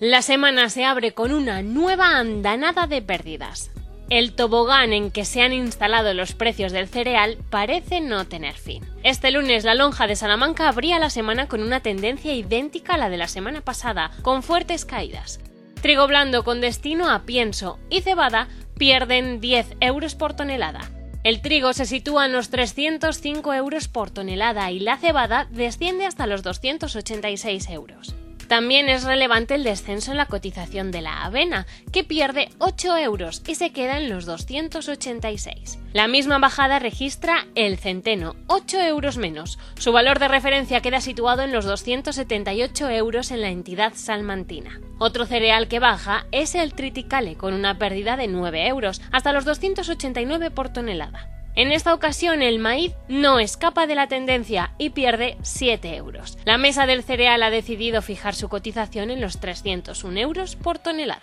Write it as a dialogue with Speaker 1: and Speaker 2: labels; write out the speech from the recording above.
Speaker 1: La semana se abre con una nueva andanada de pérdidas. El tobogán en que se han instalado los precios del cereal parece no tener fin. Este lunes la lonja de Salamanca abría la semana con una tendencia idéntica a la de la semana pasada, con fuertes caídas. Trigo blando con destino a pienso y cebada pierden 10 euros por tonelada. El trigo se sitúa en los 305 euros por tonelada y la cebada desciende hasta los 286 euros. También es relevante el descenso en la cotización de la avena, que pierde 8 euros y se queda en los 286. La misma bajada registra el centeno, 8 euros menos. Su valor de referencia queda situado en los 278 euros en la entidad salmantina. Otro cereal que baja es el triticale, con una pérdida de 9 euros, hasta los 289 por tonelada. En esta ocasión el maíz no escapa de la tendencia y pierde 7 euros. La mesa del cereal ha decidido fijar su cotización en los 301 euros por tonelada.